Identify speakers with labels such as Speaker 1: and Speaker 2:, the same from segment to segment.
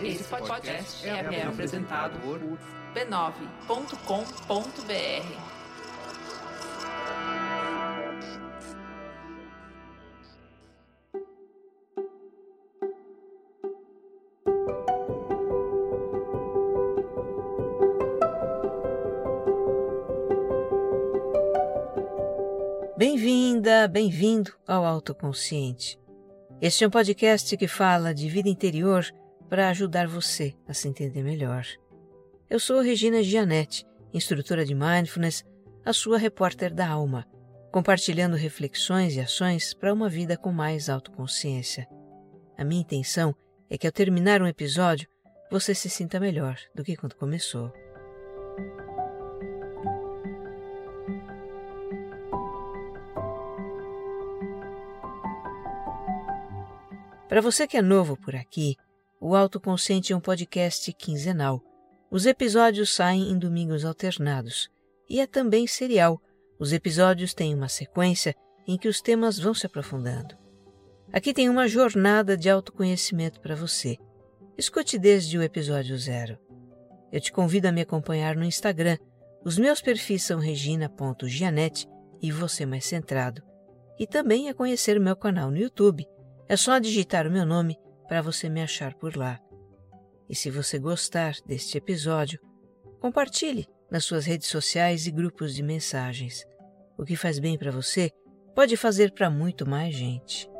Speaker 1: Esse podcast é, é apresentado por b9.com.br.
Speaker 2: Bem-vinda, bem-vindo ao Autoconsciente. Este é um podcast que fala de vida interior para ajudar você a se entender melhor. Eu sou Regina Gianetti, instrutora de Mindfulness, a sua repórter da alma, compartilhando reflexões e ações para uma vida com mais autoconsciência. A minha intenção é que ao terminar um episódio, você se sinta melhor do que quando começou. Para você que é novo por aqui, o Autoconsciente é um podcast quinzenal. Os episódios saem em domingos alternados e é também serial. Os episódios têm uma sequência em que os temas vão se aprofundando. Aqui tem uma jornada de autoconhecimento para você. Escute desde o episódio zero. Eu te convido a me acompanhar no Instagram. Os meus perfis são regina.gianete e você mais centrado. E também a conhecer o meu canal no YouTube é só digitar o meu nome para você me achar por lá. E se você gostar deste episódio, compartilhe nas suas redes sociais e grupos de mensagens. O que faz bem para você pode fazer para muito mais gente.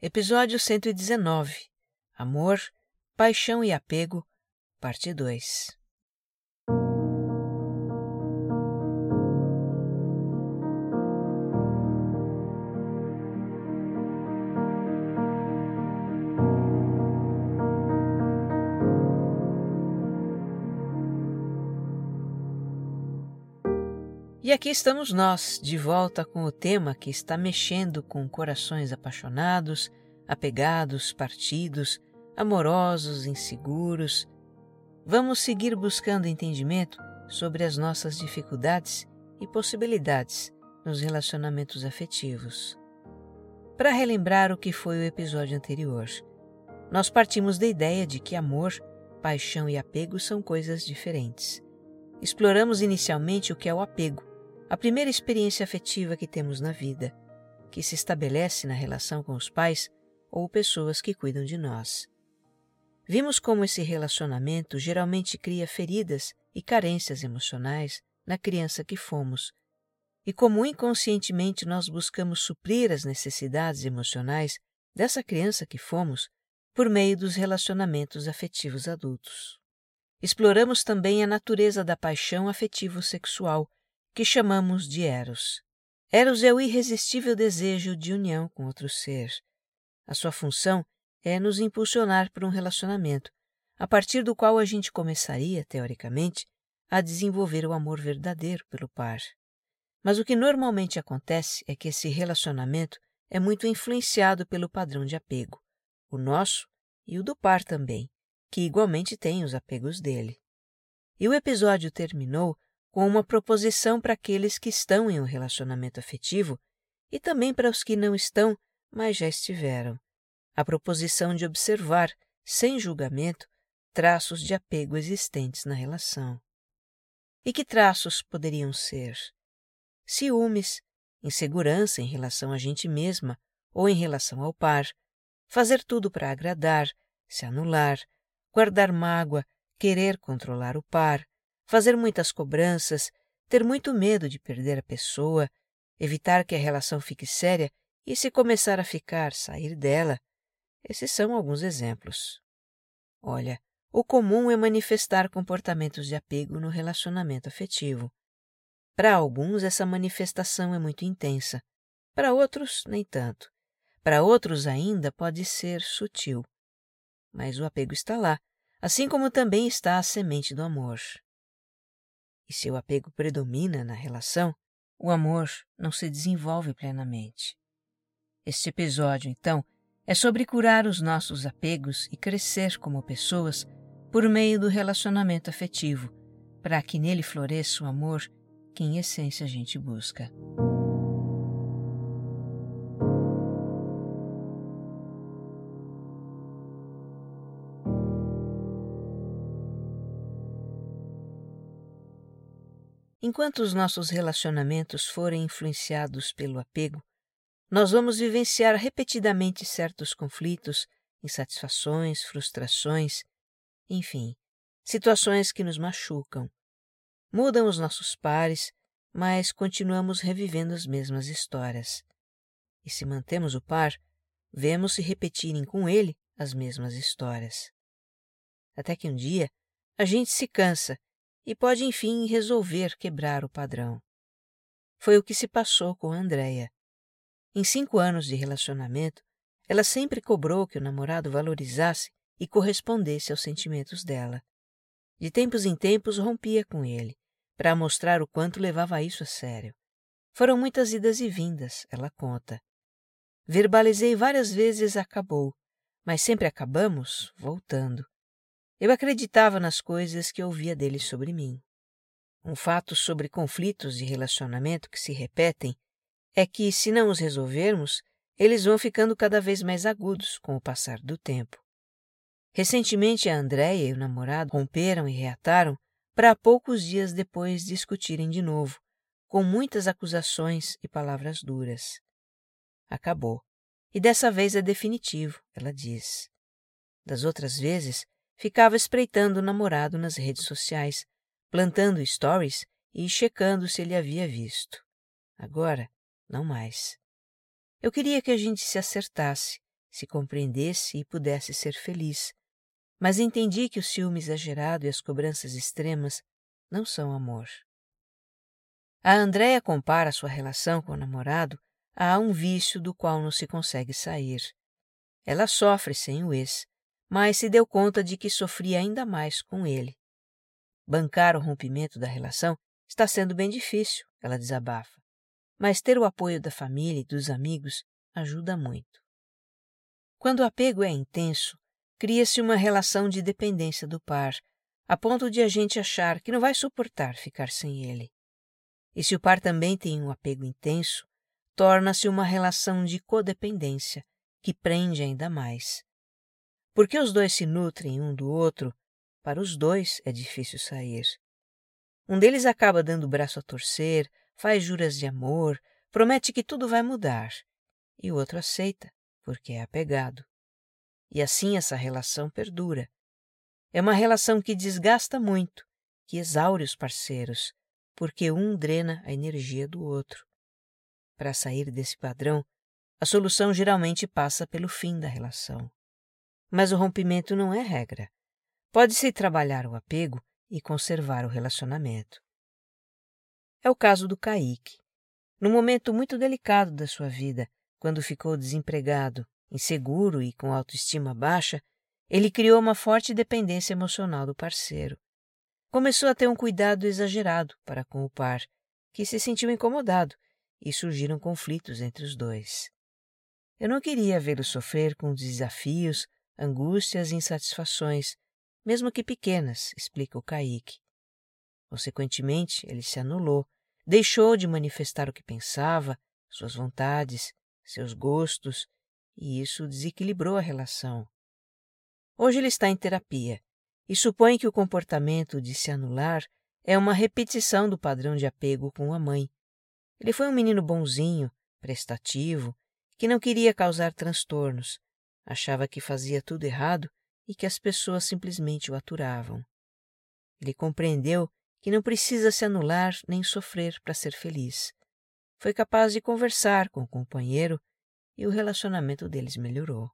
Speaker 2: Episódio 119 Amor, Paixão e Apego, Parte 2 E aqui estamos nós, de volta com o tema que está mexendo com corações apaixonados, apegados, partidos, amorosos, inseguros. Vamos seguir buscando entendimento sobre as nossas dificuldades e possibilidades nos relacionamentos afetivos. Para relembrar o que foi o episódio anterior, nós partimos da ideia de que amor, paixão e apego são coisas diferentes. Exploramos inicialmente o que é o apego a primeira experiência afetiva que temos na vida, que se estabelece na relação com os pais ou pessoas que cuidam de nós. Vimos como esse relacionamento geralmente cria feridas e carências emocionais na criança que fomos, e como inconscientemente nós buscamos suprir as necessidades emocionais dessa criança que fomos por meio dos relacionamentos afetivos adultos. Exploramos também a natureza da paixão afetivo-sexual que chamamos de Eros. Eros é o irresistível desejo de união com outro ser. A sua função é nos impulsionar para um relacionamento, a partir do qual a gente começaria, teoricamente, a desenvolver o amor verdadeiro pelo par. Mas o que normalmente acontece é que esse relacionamento é muito influenciado pelo padrão de apego, o nosso e o do par também, que igualmente tem os apegos dele. E o episódio terminou com uma proposição para aqueles que estão em um relacionamento afetivo e também para os que não estão, mas já estiveram. A proposição de observar, sem julgamento, traços de apego existentes na relação. E que traços poderiam ser? Ciúmes, insegurança em relação a gente mesma ou em relação ao par, fazer tudo para agradar, se anular, guardar mágoa, querer controlar o par, fazer muitas cobranças, ter muito medo de perder a pessoa, evitar que a relação fique séria e, se começar a ficar, sair dela. Esses são alguns exemplos. Olha, o comum é manifestar comportamentos de apego no relacionamento afetivo. Para alguns, essa manifestação é muito intensa, para outros, nem tanto. Para outros, ainda pode ser sutil. Mas o apego está lá, assim como também está a semente do amor e seu apego predomina na relação, o amor não se desenvolve plenamente. Este episódio, então, é sobre curar os nossos apegos e crescer como pessoas por meio do relacionamento afetivo, para que nele floresça o amor que em essência a gente busca. Enquanto os nossos relacionamentos forem influenciados pelo apego, nós vamos vivenciar repetidamente certos conflitos, insatisfações, frustrações, enfim, situações que nos machucam. Mudam os nossos pares, mas continuamos revivendo as mesmas histórias. E se mantemos o par, vemos se repetirem com ele as mesmas histórias. Até que um dia a gente se cansa e pode enfim resolver quebrar o padrão. Foi o que se passou com a Andrea. Em cinco anos de relacionamento, ela sempre cobrou que o namorado valorizasse e correspondesse aos sentimentos dela. De tempos em tempos rompia com ele, para mostrar o quanto levava isso a sério. Foram muitas idas e vindas, ela conta. Verbalizei várias vezes acabou, mas sempre acabamos voltando. Eu acreditava nas coisas que ouvia dele sobre mim. Um fato sobre conflitos de relacionamento que se repetem é que, se não os resolvermos, eles vão ficando cada vez mais agudos com o passar do tempo. Recentemente, a Andréia e o namorado romperam e reataram para poucos dias depois discutirem de novo, com muitas acusações e palavras duras. Acabou. E dessa vez é definitivo, ela diz. Das outras vezes, ficava espreitando o namorado nas redes sociais, plantando stories e checando se ele havia visto. Agora, não mais. Eu queria que a gente se acertasse, se compreendesse e pudesse ser feliz. Mas entendi que o ciúme exagerado e as cobranças extremas não são amor. A Andréia compara sua relação com o namorado a um vício do qual não se consegue sair. Ela sofre sem o ex, mas se deu conta de que sofria ainda mais com ele. Bancar o rompimento da relação está sendo bem difícil, ela desabafa, mas ter o apoio da família e dos amigos ajuda muito. Quando o apego é intenso, cria-se uma relação de dependência do par, a ponto de a gente achar que não vai suportar ficar sem ele. E se o par também tem um apego intenso, torna-se uma relação de codependência, que prende ainda mais. Porque os dois se nutrem um do outro, para os dois é difícil sair. Um deles acaba dando o braço a torcer, faz juras de amor, promete que tudo vai mudar, e o outro aceita, porque é apegado. E assim essa relação perdura. É uma relação que desgasta muito, que exaure os parceiros, porque um drena a energia do outro. Para sair desse padrão, a solução geralmente passa pelo fim da relação. Mas o rompimento não é regra. Pode-se trabalhar o apego e conservar o relacionamento. É o caso do Kaique. Num momento muito delicado da sua vida, quando ficou desempregado, inseguro e com autoestima baixa, ele criou uma forte dependência emocional do parceiro. Começou a ter um cuidado exagerado para com o par, que se sentiu incomodado e surgiram conflitos entre os dois. Eu não queria vê-lo sofrer com desafios angústias e insatisfações, mesmo que pequenas, explica o Kaique. Consequentemente, ele se anulou, deixou de manifestar o que pensava, suas vontades, seus gostos, e isso desequilibrou a relação. Hoje ele está em terapia e supõe que o comportamento de se anular é uma repetição do padrão de apego com a mãe. Ele foi um menino bonzinho, prestativo, que não queria causar transtornos, Achava que fazia tudo errado e que as pessoas simplesmente o aturavam. Ele compreendeu que não precisa se anular nem sofrer para ser feliz. Foi capaz de conversar com o companheiro e o relacionamento deles melhorou.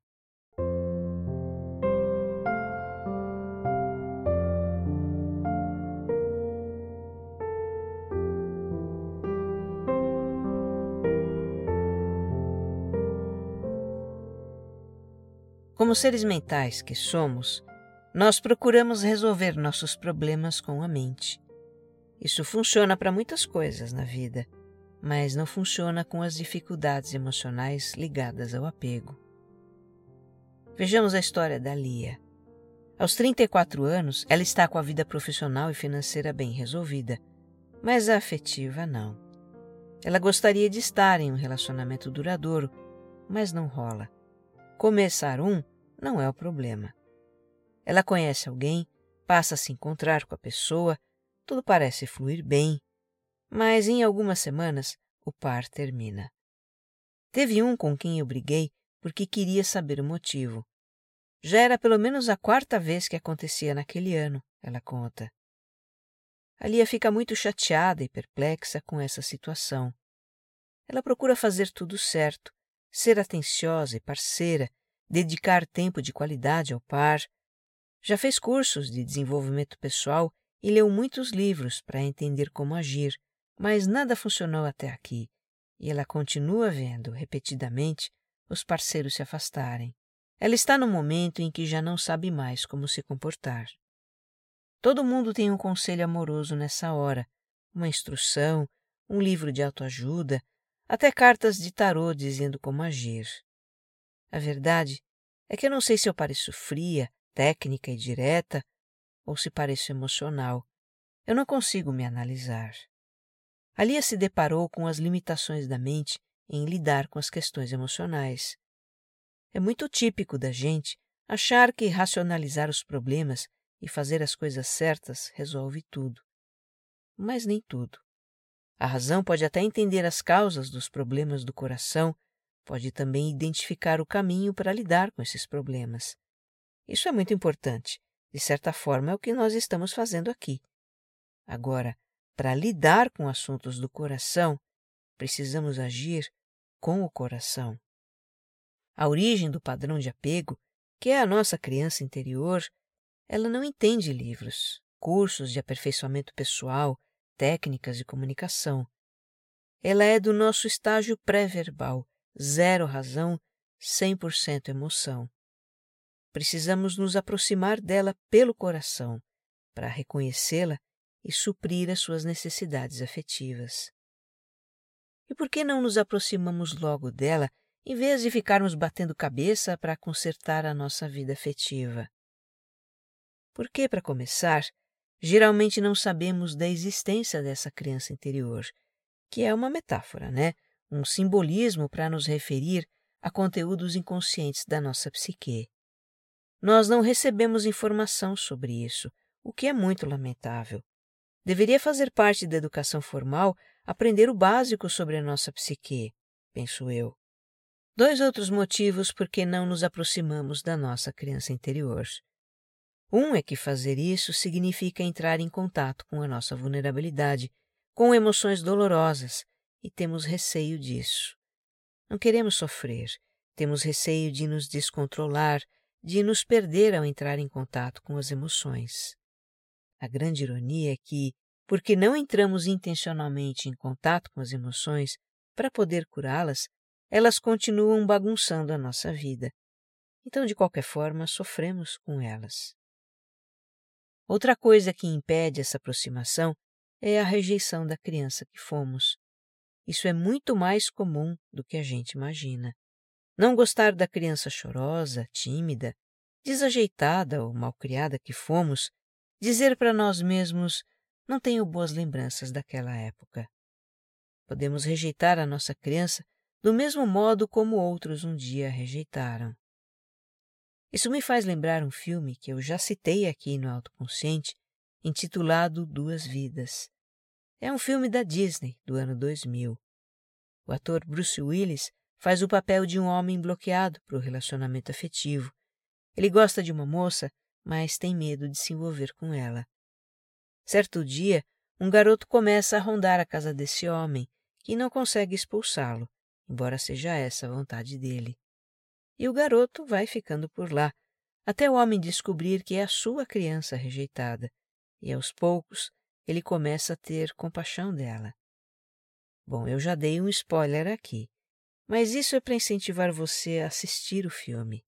Speaker 2: Como seres mentais que somos, nós procuramos resolver nossos problemas com a mente. Isso funciona para muitas coisas na vida, mas não funciona com as dificuldades emocionais ligadas ao apego. Vejamos a história da Lia. Aos 34 anos, ela está com a vida profissional e financeira bem resolvida, mas a afetiva não. Ela gostaria de estar em um relacionamento duradouro, mas não rola. Começar um não é o problema. Ela conhece alguém, passa a se encontrar com a pessoa, tudo parece fluir bem, mas em algumas semanas o par termina. Teve um com quem eu briguei porque queria saber o motivo. Já era pelo menos a quarta vez que acontecia naquele ano, ela conta. A Lia fica muito chateada e perplexa com essa situação. Ela procura fazer tudo certo, ser atenciosa e parceira, dedicar tempo de qualidade ao par. Já fez cursos de desenvolvimento pessoal e leu muitos livros para entender como agir, mas nada funcionou até aqui, e ela continua vendo, repetidamente, os parceiros se afastarem. Ela está no momento em que já não sabe mais como se comportar. Todo mundo tem um conselho amoroso nessa hora, uma instrução, um livro de autoajuda, até cartas de tarô dizendo como agir. A verdade é que eu não sei se eu pareço fria, técnica e direta, ou se pareço emocional. Eu não consigo me analisar. Alia se deparou com as limitações da mente em lidar com as questões emocionais. É muito típico da gente achar que racionalizar os problemas e fazer as coisas certas resolve tudo. Mas nem tudo. A razão pode até entender as causas dos problemas do coração, pode também identificar o caminho para lidar com esses problemas. Isso é muito importante. De certa forma, é o que nós estamos fazendo aqui. Agora, para lidar com assuntos do coração, precisamos agir com o coração. A origem do padrão de apego, que é a nossa criança interior, ela não entende livros, cursos de aperfeiçoamento pessoal, técnicas de comunicação. Ela é do nosso estágio pré-verbal, zero razão, 100% emoção. Precisamos nos aproximar dela pelo coração para reconhecê-la e suprir as suas necessidades afetivas. E por que não nos aproximamos logo dela em vez de ficarmos batendo cabeça para consertar a nossa vida afetiva? Porque, para começar, geralmente não sabemos da existência dessa criança interior, que é uma metáfora, né? Um simbolismo para nos referir a conteúdos inconscientes da nossa psique. Nós não recebemos informação sobre isso, o que é muito lamentável. Deveria fazer parte da educação formal aprender o básico sobre a nossa psique, penso eu. Dois outros motivos por que não nos aproximamos da nossa criança interior. Um é que fazer isso significa entrar em contato com a nossa vulnerabilidade, com emoções dolorosas, e temos receio disso. Não queremos sofrer, temos receio de nos descontrolar, de nos perder ao entrar em contato com as emoções. A grande ironia é que, porque não entramos intencionalmente em contato com as emoções para poder curá-las, elas continuam bagunçando a nossa vida. Então, de qualquer forma, sofremos com elas. Outra coisa que impede essa aproximação é a rejeição da criança que fomos. Isso é muito mais comum do que a gente imagina. Não gostar da criança chorosa, tímida, desajeitada ou malcriada que fomos, dizer para nós mesmos: não tenho boas lembranças daquela época. Podemos rejeitar a nossa criança do mesmo modo como outros um dia a rejeitaram. Isso me faz lembrar um filme que eu já citei aqui no Autoconsciente, intitulado Duas Vidas. É um filme da Disney, do ano 2000. O ator Bruce Willis faz o papel de um homem bloqueado para o relacionamento afetivo. Ele gosta de uma moça, mas tem medo de se envolver com ela. Certo dia, um garoto começa a rondar a casa desse homem, que não consegue expulsá-lo, embora seja essa a vontade dele e o garoto vai ficando por lá, até o homem descobrir que é a sua criança rejeitada, e aos poucos ele começa a ter compaixão dela. Bom, eu já dei um spoiler aqui, mas isso é para incentivar você a assistir o filme.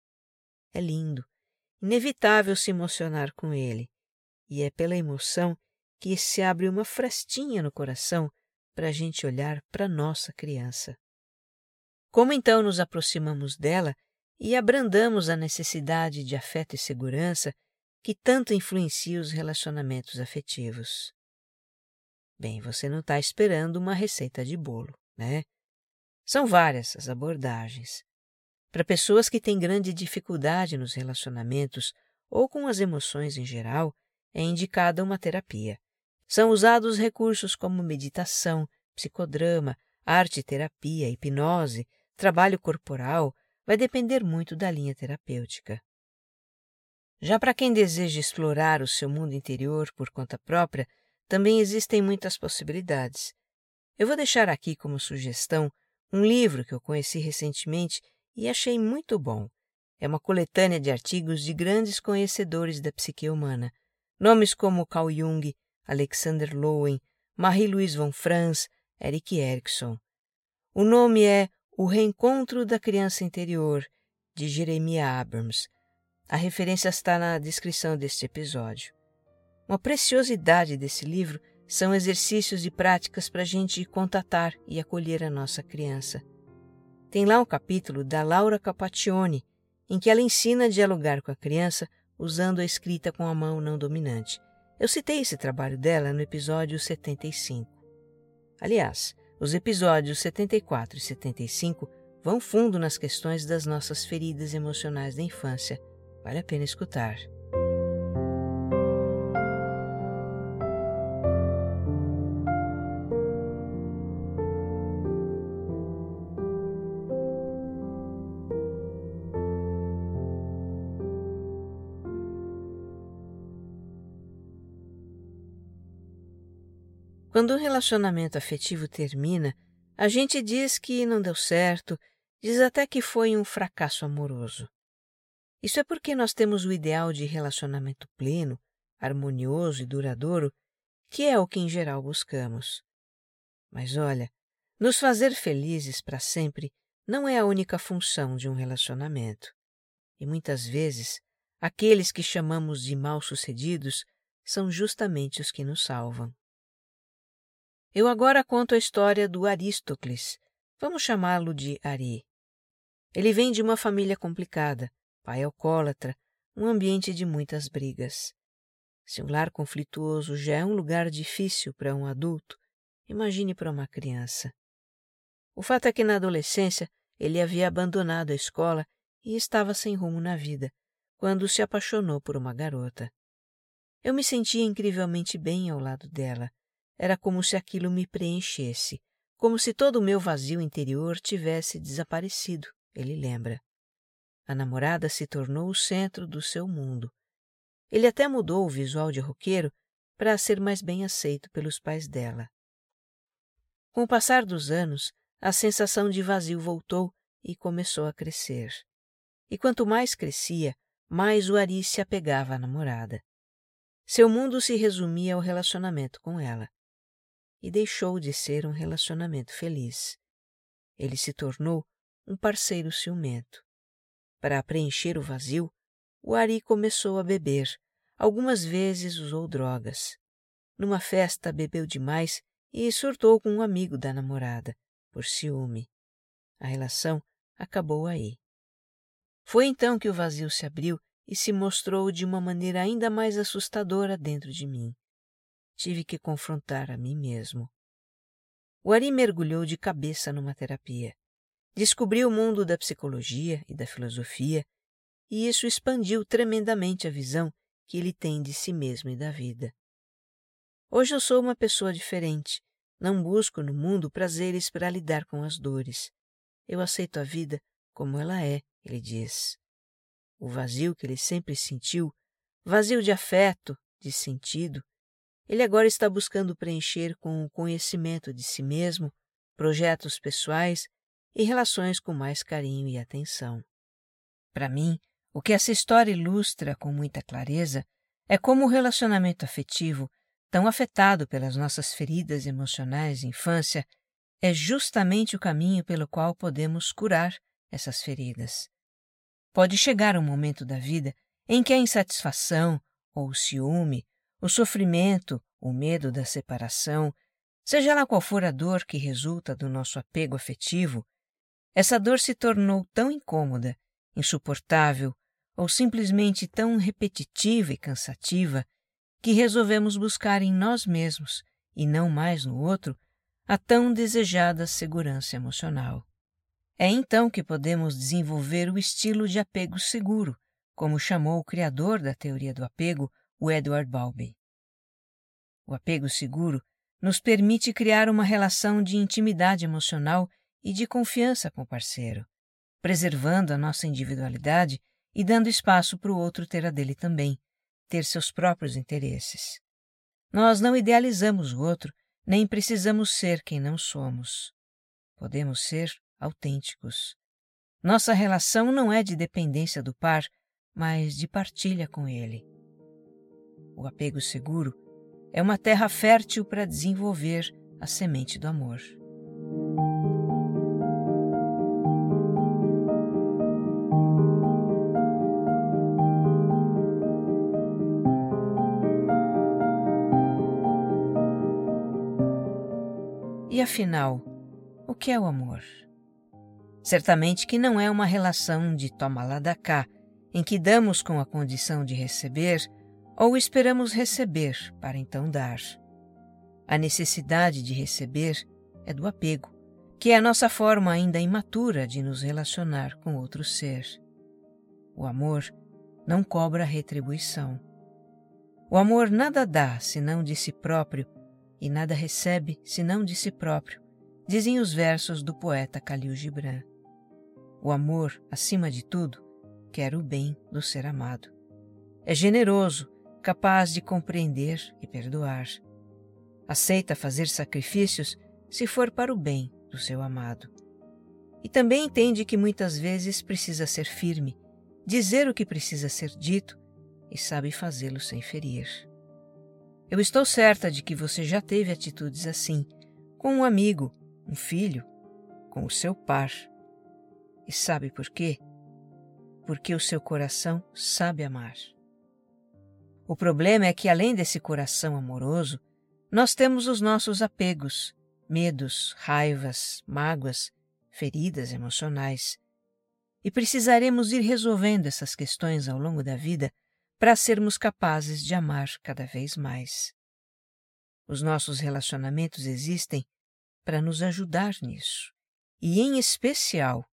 Speaker 2: É lindo, inevitável se emocionar com ele, e é pela emoção que se abre uma frestinha no coração para a gente olhar para nossa criança. Como então nos aproximamos dela e abrandamos a necessidade de afeto e segurança que tanto influencia os relacionamentos afetivos. Bem, você não está esperando uma receita de bolo, né? São várias as abordagens. Para pessoas que têm grande dificuldade nos relacionamentos ou com as emoções em geral, é indicada uma terapia, São usados recursos como meditação, psicodrama, arte-terapia, hipnose, trabalho corporal, vai depender muito da linha terapêutica. Já para quem deseja explorar o seu mundo interior por conta própria, também existem muitas possibilidades. Eu vou deixar aqui como sugestão um livro que eu conheci recentemente e achei muito bom. É uma coletânea de artigos de grandes conhecedores da psique humana, nomes como Carl Jung, Alexander Lowen, Marie-Louise von Franz, Eric Erikson. O nome é O Reencontro da Criança Interior, de Jeremiah Abrams. A referência está na descrição deste episódio. Uma preciosidade desse livro são exercícios e práticas para a gente contatar e acolher a nossa criança. Tem lá um capítulo da Laura Capaccioni, em que ela ensina a dialogar com a criança usando a escrita com a mão não dominante. Eu citei esse trabalho dela no episódio 75. Aliás, os episódios 74 e 75 vão fundo nas questões das nossas feridas emocionais da infância. Vale a pena escutar. Quando um relacionamento afetivo termina, a gente diz que não deu certo, diz até que foi um fracasso amoroso. Isso é porque nós temos o ideal de relacionamento pleno, harmonioso e duradouro, que é o que em geral buscamos. Mas olha, nos fazer felizes para sempre não é a única função de um relacionamento. E muitas vezes, aqueles que chamamos de mal-sucedidos são justamente os que nos salvam. Eu agora conto a história do Arístocles. Vamos chamá-lo de Ari. Ele vem de uma família complicada, pai alcoólatra, um ambiente de muitas brigas. Se um lar conflituoso já é um lugar difícil para um adulto, imagine para uma criança. O fato é que na adolescência ele havia abandonado a escola e estava sem rumo na vida, quando se apaixonou por uma garota. Eu me sentia incrivelmente bem ao lado dela era como se aquilo me preenchesse, como se todo o meu vazio interior tivesse desaparecido, ele lembra. A namorada se tornou o centro do seu mundo. Ele até mudou o visual de roqueiro para ser mais bem aceito pelos pais dela. Com o passar dos anos, a sensação de vazio voltou e começou a crescer. E quanto mais crescia, mais o Ari se apegava à namorada. Seu mundo se resumia ao relacionamento com ela e deixou de ser um relacionamento feliz. Ele se tornou um parceiro ciumento. Para preencher o vazio, o Ari começou a beber. Algumas vezes usou drogas. Numa festa, bebeu demais e surtou com um amigo da namorada, por ciúme. A relação acabou aí. Foi então que o vazio se abriu e se mostrou de uma maneira ainda mais assustadora dentro de mim tive que confrontar a mim mesmo. O Ari mergulhou de cabeça numa terapia. Descobriu o mundo da psicologia e da filosofia, e isso expandiu tremendamente a visão que ele tem de si mesmo e da vida. Hoje eu sou uma pessoa diferente. Não busco no mundo prazeres para lidar com as dores. Eu aceito a vida como ela é, ele diz. O vazio que ele sempre sentiu, vazio de afeto, de sentido, ele agora está buscando preencher com o conhecimento de si mesmo, projetos pessoais e relações com mais carinho e atenção. Para mim, o que essa história ilustra com muita clareza é como o relacionamento afetivo, tão afetado pelas nossas feridas emocionais de infância, é justamente o caminho pelo qual podemos curar essas feridas. Pode chegar um momento da vida em que a insatisfação, ou o ciúme, o sofrimento, o medo da separação, seja lá qual for a dor que resulta do nosso apego afetivo, essa dor se tornou tão incômoda, insuportável ou simplesmente tão repetitiva e cansativa que resolvemos buscar em nós mesmos, e não mais no outro, a tão desejada segurança emocional. É então que podemos desenvolver o estilo de apego seguro, como chamou o criador da teoria do apego, o Edward Bowlby. O apego seguro nos permite criar uma relação de intimidade emocional e de confiança com o parceiro, preservando a nossa individualidade e dando espaço para o outro ter a dele também, ter seus próprios interesses. Nós não idealizamos o outro, nem precisamos ser quem não somos. Podemos ser autênticos. Nossa relação não é de dependência do par, mas de partilha com ele. O apego seguro é uma terra fértil para desenvolver a semente do amor. E afinal, o que é o amor? Certamente que não é uma relação de toma lá da cá, em que damos com a condição de receber ou esperamos receber para então dar. A necessidade de receber é do apego, que é a nossa forma ainda imatura de nos relacionar com outro ser. O amor não cobra retribuição. O amor nada dá senão de si próprio e nada recebe senão de si próprio, dizem os versos do poeta Khalil Gibran. O amor, acima de tudo, quer o bem do ser amado. É generoso, capaz de compreender e perdoar. Aceita fazer sacrifícios se for para o bem do seu amado. E também entende que muitas vezes precisa ser firme, dizer o que precisa ser dito e sabe fazê-lo sem ferir. Eu estou certa de que você já teve atitudes assim, com um amigo, um filho, com o seu par. E sabe por quê? Porque o seu coração sabe amar. O problema é que, além desse coração amoroso, nós temos os nossos apegos, medos, raivas, mágoas, feridas emocionais. E precisaremos ir resolvendo essas questões ao longo da vida para sermos capazes de amar cada vez mais. Os nossos relacionamentos existem para nos ajudar nisso, e em especial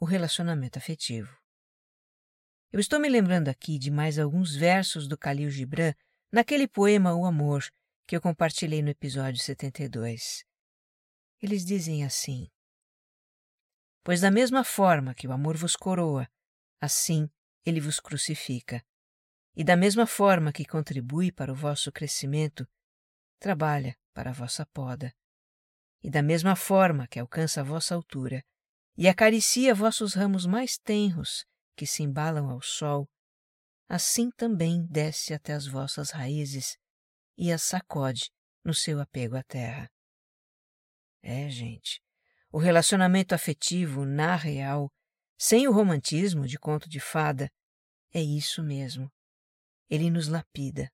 Speaker 2: o relacionamento afetivo. Eu estou me lembrando aqui de mais alguns versos do Khalil Gibran naquele poema O Amor que eu compartilhei no episódio 72. Eles dizem assim: Pois da mesma forma que o amor vos coroa, assim ele vos crucifica. E da mesma forma que contribui para o vosso crescimento, trabalha para a vossa poda. E da mesma forma que alcança a vossa altura e acaricia vossos ramos mais tenros que se embalam ao sol, assim também desce até as vossas raízes e as sacode no seu apego à terra. É, gente, o relacionamento afetivo, na real, sem o romantismo de conto de fada, é isso mesmo ele nos lapida.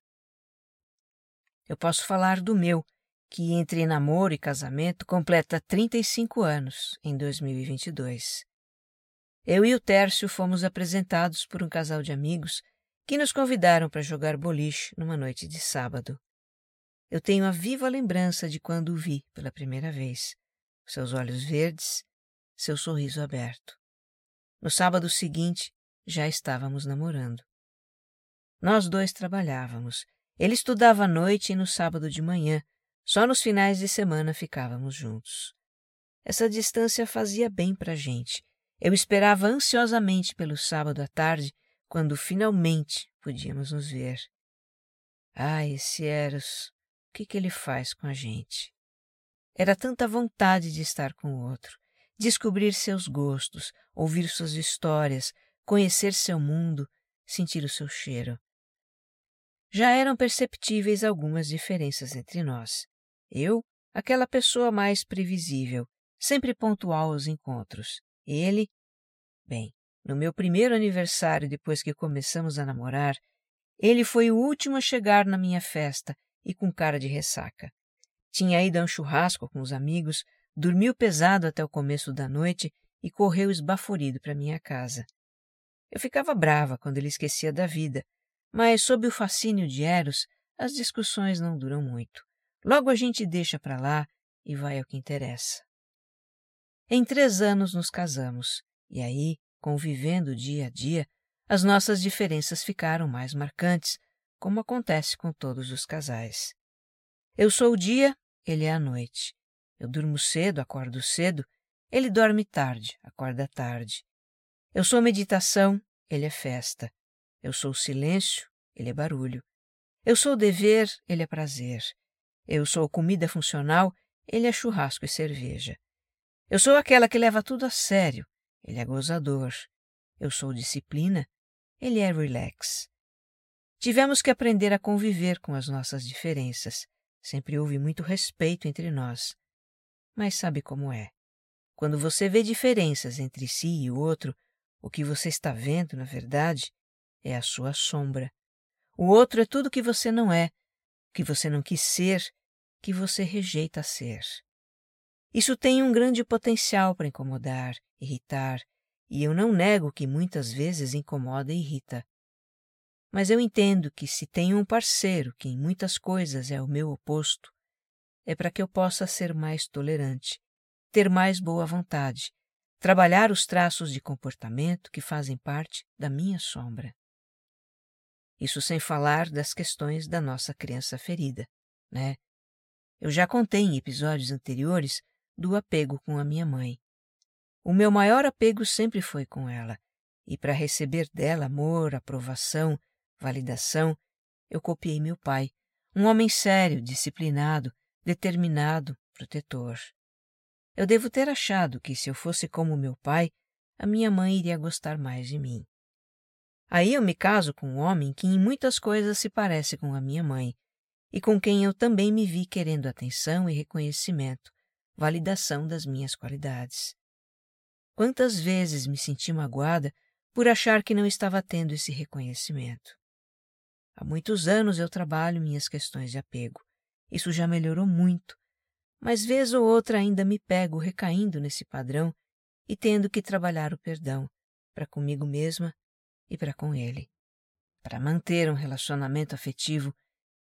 Speaker 2: Eu posso falar do meu, que entre namoro e casamento completa 35 anos em 2022. Eu e o Tércio fomos apresentados por um casal de amigos que nos convidaram para jogar boliche numa noite de sábado. Eu tenho a viva lembrança de quando o vi pela primeira vez, seus olhos verdes, seu sorriso aberto. No sábado seguinte, já estávamos namorando. Nós dois trabalhávamos. Ele estudava à noite e no sábado de manhã. Só nos finais de semana ficávamos juntos. Essa distância fazia bem para a gente. Eu esperava ansiosamente pelo sábado à tarde, quando finalmente podíamos nos ver. Ah, esse Eros, o que, que ele faz com a gente? Era tanta vontade de estar com o outro, descobrir seus gostos, ouvir suas histórias, conhecer seu mundo, sentir o seu cheiro já eram perceptíveis algumas diferenças entre nós. Eu, aquela pessoa mais previsível, sempre pontual aos encontros. Ele, bem, no meu primeiro aniversário depois que começamos a namorar, ele foi o último a chegar na minha festa e com cara de ressaca. Tinha ido a um churrasco com os amigos, dormiu pesado até o começo da noite e correu esbaforido para minha casa. Eu ficava brava quando ele esquecia da vida, mas sob o fascínio de Eros, as discussões não duram muito. Logo a gente deixa para lá e vai ao que interessa. Em três anos nos casamos, e aí, convivendo dia a dia, as nossas diferenças ficaram mais marcantes, como acontece com todos os casais. Eu sou o dia, ele é a noite. Eu durmo cedo, acordo cedo, ele dorme tarde, acorda tarde. Eu sou meditação, ele é festa. Eu sou silêncio, ele é barulho. Eu sou dever, ele é prazer. Eu sou comida funcional, ele é churrasco e cerveja. Eu sou aquela que leva tudo a sério, ele é gozador. Eu sou disciplina, ele é relax. Tivemos que aprender a conviver com as nossas diferenças. Sempre houve muito respeito entre nós. Mas sabe como é? Quando você vê diferenças entre si e o outro, o que você está vendo, na verdade, é a sua sombra. O outro é tudo que você não é, que você não quis ser, que você rejeita ser. Isso tem um grande potencial para incomodar, irritar, e eu não nego que muitas vezes incomoda e irrita. Mas eu entendo que se tenho um parceiro que em muitas coisas é o meu oposto, é para que eu possa ser mais tolerante, ter mais boa vontade, trabalhar os traços de comportamento que fazem parte da minha sombra. Isso sem falar das questões da nossa criança ferida, né? Eu já contei em episódios anteriores do apego com a minha mãe. O meu maior apego sempre foi com ela, e para receber dela amor, aprovação, validação, eu copiei meu pai, um homem sério, disciplinado, determinado, protetor. Eu devo ter achado que se eu fosse como meu pai, a minha mãe iria gostar mais de mim. Aí eu me caso com um homem que em muitas coisas se parece com a minha mãe, e com quem eu também me vi querendo atenção e reconhecimento, validação das minhas qualidades. Quantas vezes me senti magoada por achar que não estava tendo esse reconhecimento. Há muitos anos eu trabalho minhas questões de apego. Isso já melhorou muito, mas vez ou outra ainda me pego recaindo nesse padrão e tendo que trabalhar o perdão para comigo mesma e para com ele. Para manter um relacionamento afetivo,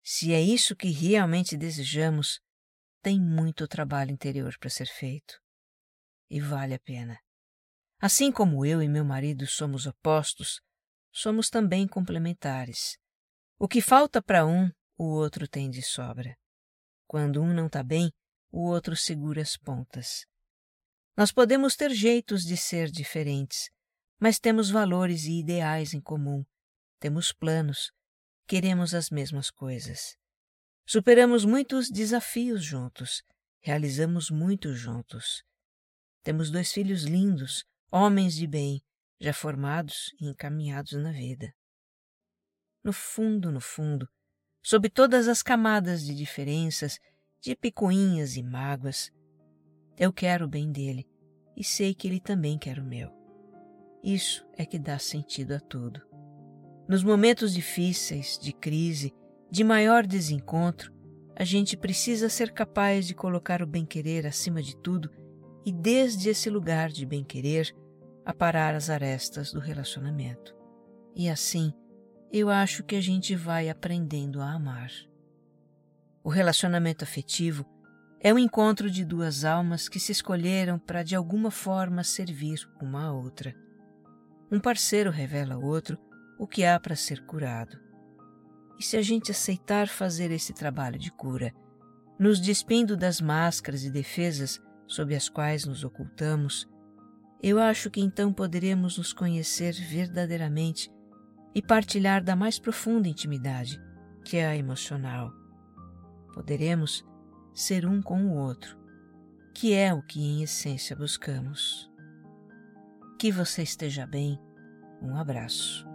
Speaker 2: se é isso que realmente desejamos, tem muito trabalho interior para ser feito. E vale a pena. Assim como eu e meu marido somos opostos, somos também complementares. O que falta para um, o outro tem de sobra. Quando um não está bem, o outro segura as pontas. Nós podemos ter jeitos de ser diferentes, mas temos valores e ideais em comum, temos planos, queremos as mesmas coisas. Superamos muitos desafios juntos, realizamos muito juntos. Temos dois filhos lindos, homens de bem, já formados e encaminhados na vida. No fundo, no fundo, sob todas as camadas de diferenças, de picuinhas e mágoas, eu quero o bem dele e sei que ele também quer o meu. Isso é que dá sentido a tudo. Nos momentos difíceis, de crise, de maior desencontro, a gente precisa ser capaz de colocar o bem-querer acima de tudo e desde esse lugar de bem-querer aparar as arestas do relacionamento. E assim, eu acho que a gente vai aprendendo a amar. O relacionamento afetivo é o encontro de duas almas que se escolheram para de alguma forma servir uma à outra. Um parceiro revela ao outro o que há para ser curado. E se a gente aceitar fazer esse trabalho de cura, nos despindo das máscaras e defesas sob as quais nos ocultamos, eu acho que então poderemos nos conhecer verdadeiramente e partilhar da mais profunda intimidade, que é a emocional. Poderemos ser um com o outro, que é o que em essência buscamos. Que você esteja bem. Um abraço.